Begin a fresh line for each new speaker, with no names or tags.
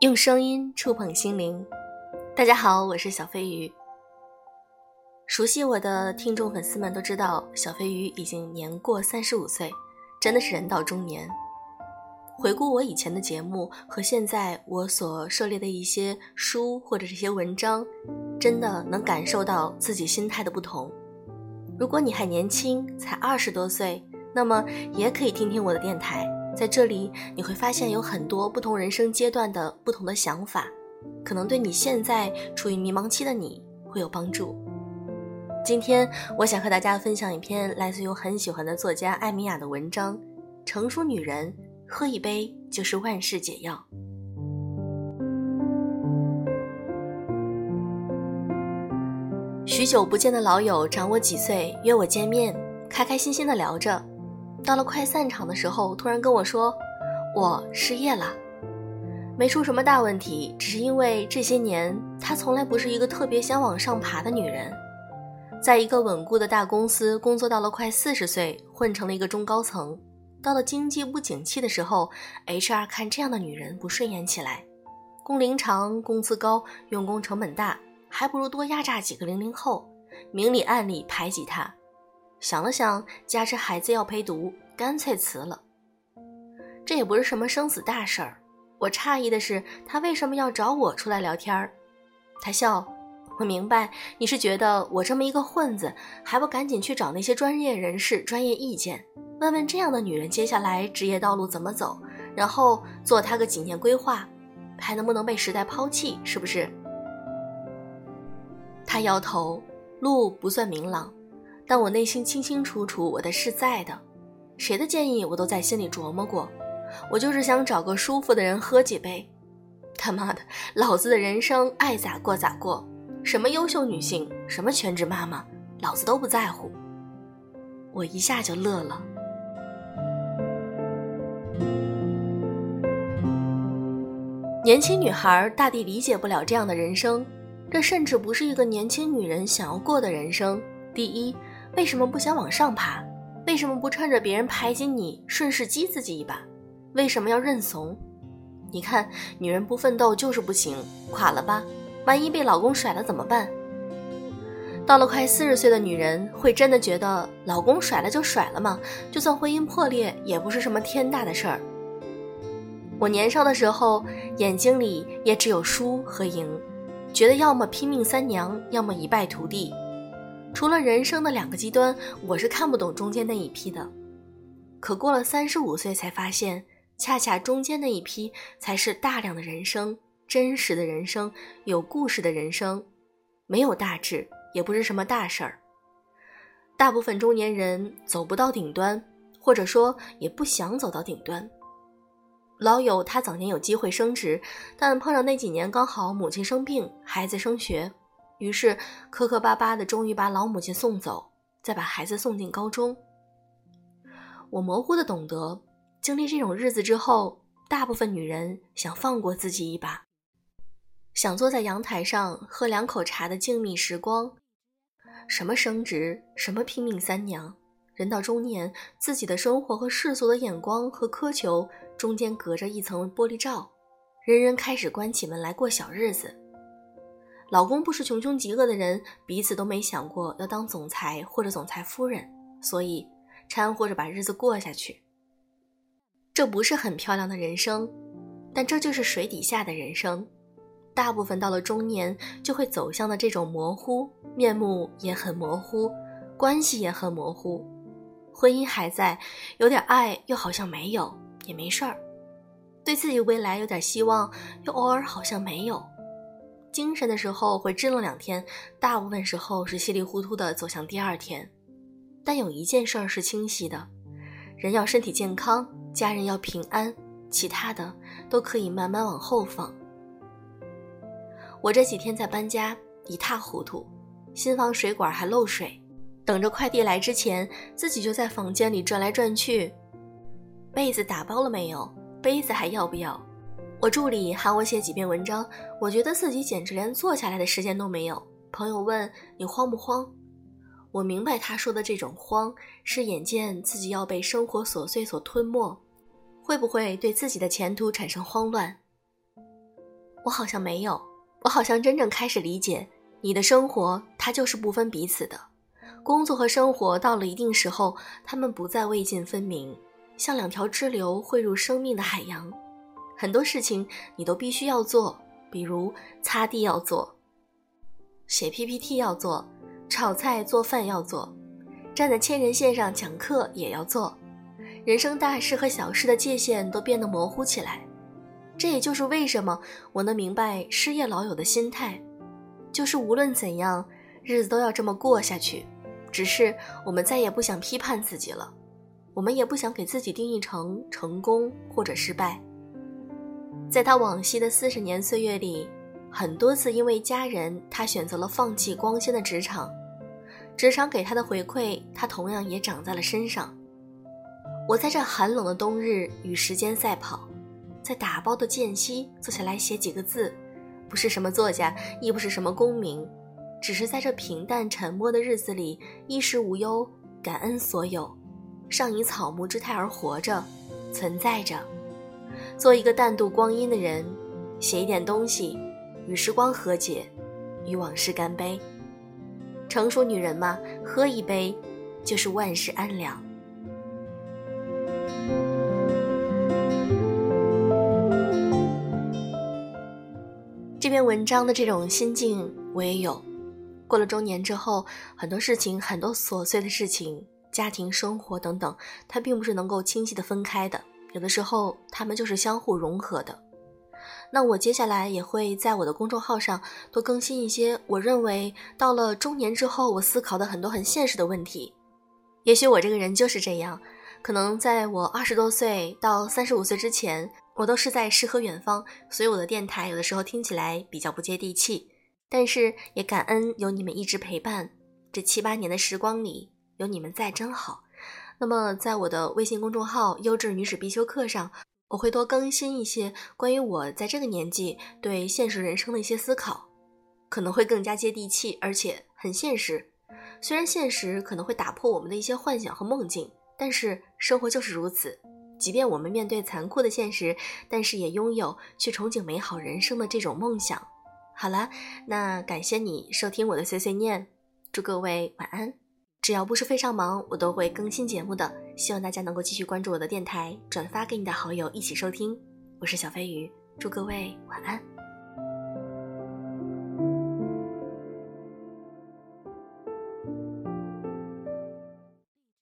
用声音触碰心灵。大家好，我是小飞鱼。熟悉我的听众粉丝们都知道，小飞鱼已经年过三十五岁，真的是人到中年。回顾我以前的节目和现在我所涉猎的一些书或者这些文章，真的能感受到自己心态的不同。如果你还年轻，才二十多岁，那么也可以听听我的电台。在这里，你会发现有很多不同人生阶段的不同的想法，可能对你现在处于迷茫期的你会有帮助。今天，我想和大家分享一篇来自于我很喜欢的作家艾米亚的文章《成熟女人喝一杯就是万事解药》。许久不见的老友长我几岁，约我见面，开开心心的聊着。到了快散场的时候，突然跟我说：“我失业了，没出什么大问题，只是因为这些年她从来不是一个特别想往上爬的女人，在一个稳固的大公司工作到了快四十岁，混成了一个中高层。到了经济不景气的时候，HR 看这样的女人不顺眼起来，工龄长，工资高，用工成本大，还不如多压榨几个零零后，明里暗里排挤她。”想了想，加之孩子要陪读，干脆辞了。这也不是什么生死大事儿。我诧异的是，他为什么要找我出来聊天儿？他笑，我明白，你是觉得我这么一个混子，还不赶紧去找那些专业人士专业意见，问问这样的女人接下来职业道路怎么走，然后做她个几年规划，还能不能被时代抛弃？是不是？他摇头，路不算明朗。但我内心清清楚楚，我的是在的，谁的建议我都在心里琢磨过。我就是想找个舒服的人喝几杯。他妈的，老子的人生爱咋过咋过，什么优秀女性，什么全职妈妈，老子都不在乎。我一下就乐了。年轻女孩大抵理解不了这样的人生，这甚至不是一个年轻女人想要过的人生。第一。为什么不想往上爬？为什么不趁着别人排挤你，顺势激自己一把？为什么要认怂？你看，女人不奋斗就是不行，垮了吧？万一被老公甩了怎么办？到了快四十岁的女人，会真的觉得老公甩了就甩了吗？就算婚姻破裂，也不是什么天大的事儿。我年少的时候，眼睛里也只有输和赢，觉得要么拼命三娘，要么一败涂地。除了人生的两个极端，我是看不懂中间那一批的。可过了三十五岁，才发现，恰恰中间那一批才是大量的人生，真实的人生，有故事的人生，没有大志，也不是什么大事儿。大部分中年人走不到顶端，或者说也不想走到顶端。老友他早年有机会升职，但碰上那几年刚好母亲生病，孩子升学。于是，磕磕巴巴的，终于把老母亲送走，再把孩子送进高中。我模糊的懂得，经历这种日子之后，大部分女人想放过自己一把，想坐在阳台上喝两口茶的静谧时光。什么升职，什么拼命三娘，人到中年，自己的生活和世俗的眼光和苛求中间隔着一层玻璃罩，人人开始关起门来过小日子。老公不是穷凶极恶的人，彼此都没想过要当总裁或者总裁夫人，所以掺和着把日子过下去。这不是很漂亮的人生，但这就是水底下的人生。大部分到了中年就会走向的这种模糊，面目也很模糊，关系也很模糊，婚姻还在，有点爱又好像没有，也没事儿。对自己未来有点希望，又偶尔好像没有。精神的时候会支棱两天，大部分时候是稀里糊涂的走向第二天。但有一件事儿是清晰的：人要身体健康，家人要平安，其他的都可以慢慢往后放。我这几天在搬家，一塌糊涂，新房水管还漏水，等着快递来之前，自己就在房间里转来转去。被子打包了没有？杯子还要不要？我助理喊我写几篇文章，我觉得自己简直连坐下来的时间都没有。朋友问你慌不慌？我明白他说的这种慌，是眼见自己要被生活琐碎所吞没，会不会对自己的前途产生慌乱？我好像没有，我好像真正开始理解，你的生活它就是不分彼此的，工作和生活到了一定时候，他们不再未尽分明，像两条支流汇入生命的海洋。很多事情你都必须要做，比如擦地要做，写 PPT 要做。炒菜做饭要做，站在千人线上讲课也要做，人生大事和小事的界限都变得模糊起来。这也就是为什么我能明白失业老友的心态，就是无论怎样，日子都要这么过下去。只是我们再也不想批判自己了，我们也不想给自己定义成成功或者失败。在他往昔的四十年岁月里。很多次因为家人，他选择了放弃光鲜的职场，职场给他的回馈，他同样也长在了身上。我在这寒冷的冬日与时间赛跑，在打包的间隙坐下来写几个字，不是什么作家，亦不是什么功名，只是在这平淡沉默的日子里，衣食无忧，感恩所有，尚以草木之态而活着，存在着，做一个淡度光阴的人，写一点东西。与时光和解，与往事干杯。成熟女人嘛，喝一杯，就是万事安良。这篇文章的这种心境我也有。过了中年之后，很多事情，很多琐碎的事情，家庭生活等等，它并不是能够清晰的分开的。有的时候，他们就是相互融合的。那我接下来也会在我的公众号上多更新一些我认为到了中年之后我思考的很多很现实的问题。也许我这个人就是这样，可能在我二十多岁到三十五岁之前，我都是在诗和远方，所以我的电台有的时候听起来比较不接地气。但是也感恩有你们一直陪伴，这七八年的时光里有你们在真好。那么在我的微信公众号“优质女史必修课”上。我会多更新一些关于我在这个年纪对现实人生的一些思考，可能会更加接地气，而且很现实。虽然现实可能会打破我们的一些幻想和梦境，但是生活就是如此。即便我们面对残酷的现实，但是也拥有去憧憬美好人生的这种梦想。好了，那感谢你收听我的碎碎念，祝各位晚安。只要不是非常忙，我都会更新节目的。希望大家能够继续关注我的电台，转发给你的好友一起收听。我是小飞鱼，祝各位晚安。